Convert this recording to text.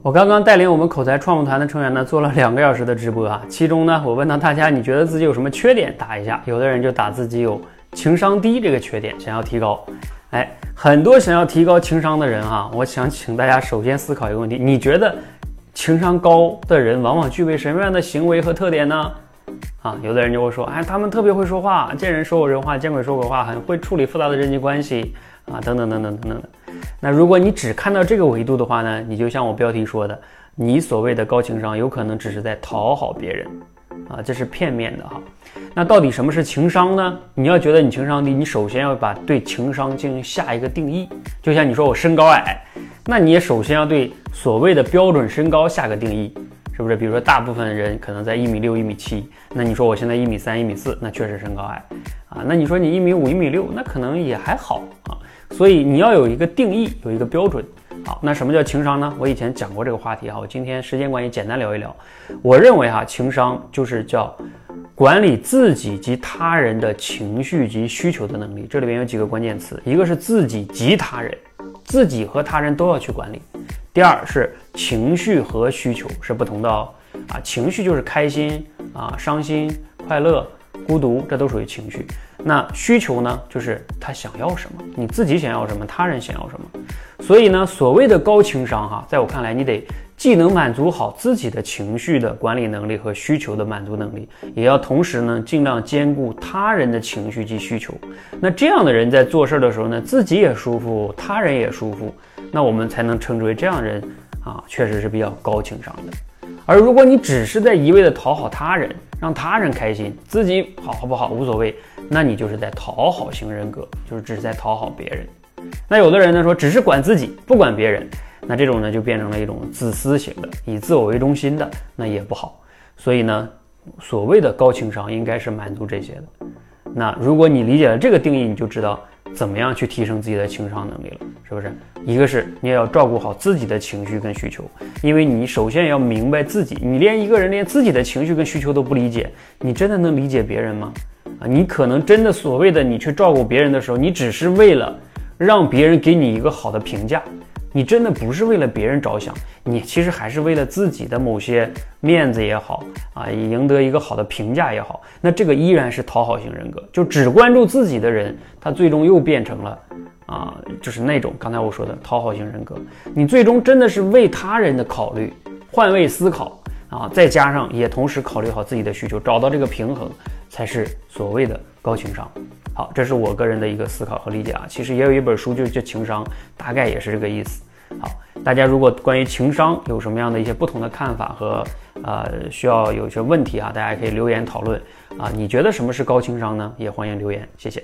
我刚刚带领我们口才创富团的成员呢，做了两个小时的直播啊。其中呢，我问到大家，你觉得自己有什么缺点？打一下。有的人就打自己有情商低这个缺点，想要提高。哎，很多想要提高情商的人哈，我想请大家首先思考一个问题：你觉得情商高的人往往具备什么样的行为和特点呢？啊，有的人就会说，哎，他们特别会说话，见人说人话，见鬼说鬼话，很会处理复杂的人际关系啊，等等等等等等的。那如果你只看到这个维度的话呢，你就像我标题说的，你所谓的高情商有可能只是在讨好别人，啊，这是片面的哈。那到底什么是情商呢？你要觉得你情商低，你首先要把对情商进行下一个定义。就像你说我身高矮，那你也首先要对所谓的标准身高下个定义，是不是？比如说大部分人可能在一米六、一米七，那你说我现在一米三、一米四，那确实身高矮啊。那你说你一米五、一米六，那可能也还好啊。所以你要有一个定义，有一个标准。好，那什么叫情商呢？我以前讲过这个话题哈，我今天时间关系简单聊一聊。我认为哈，情商就是叫管理自己及他人的情绪及需求的能力。这里边有几个关键词，一个是自己及他人，自己和他人都要去管理。第二是情绪和需求是不同的哦。啊，情绪就是开心啊、伤心、快乐、孤独，这都属于情绪。那需求呢，就是他想要什么，你自己想要什么，他人想要什么。所以呢，所谓的高情商哈，在我看来，你得既能满足好自己的情绪的管理能力和需求的满足能力，也要同时呢，尽量兼顾他人的情绪及需求。那这样的人在做事的时候呢，自己也舒服，他人也舒服，那我们才能称之为这样人啊，确实是比较高情商的。而如果你只是在一味的讨好他人，让他人开心，自己好好不好无所谓，那你就是在讨好型人格，就是只是在讨好别人。那有的人呢说只是管自己不管别人，那这种呢就变成了一种自私型的，以自我为中心的，那也不好。所以呢，所谓的高情商应该是满足这些的。那如果你理解了这个定义，你就知道怎么样去提升自己的情商能力了，是不是？一个是你也要照顾好自己的情绪跟需求，因为你首先要明白自己，你连一个人连自己的情绪跟需求都不理解，你真的能理解别人吗？啊，你可能真的所谓的你去照顾别人的时候，你只是为了让别人给你一个好的评价。你真的不是为了别人着想，你其实还是为了自己的某些面子也好啊，赢得一个好的评价也好，那这个依然是讨好型人格，就只关注自己的人，他最终又变成了啊，就是那种刚才我说的讨好型人格。你最终真的是为他人的考虑，换位思考啊，再加上也同时考虑好自己的需求，找到这个平衡，才是所谓的高情商。好，这是我个人的一个思考和理解啊。其实也有一本书就叫《情商》，大概也是这个意思。好，大家如果关于情商有什么样的一些不同的看法和呃需要有一些问题啊，大家可以留言讨论啊。你觉得什么是高情商呢？也欢迎留言，谢谢。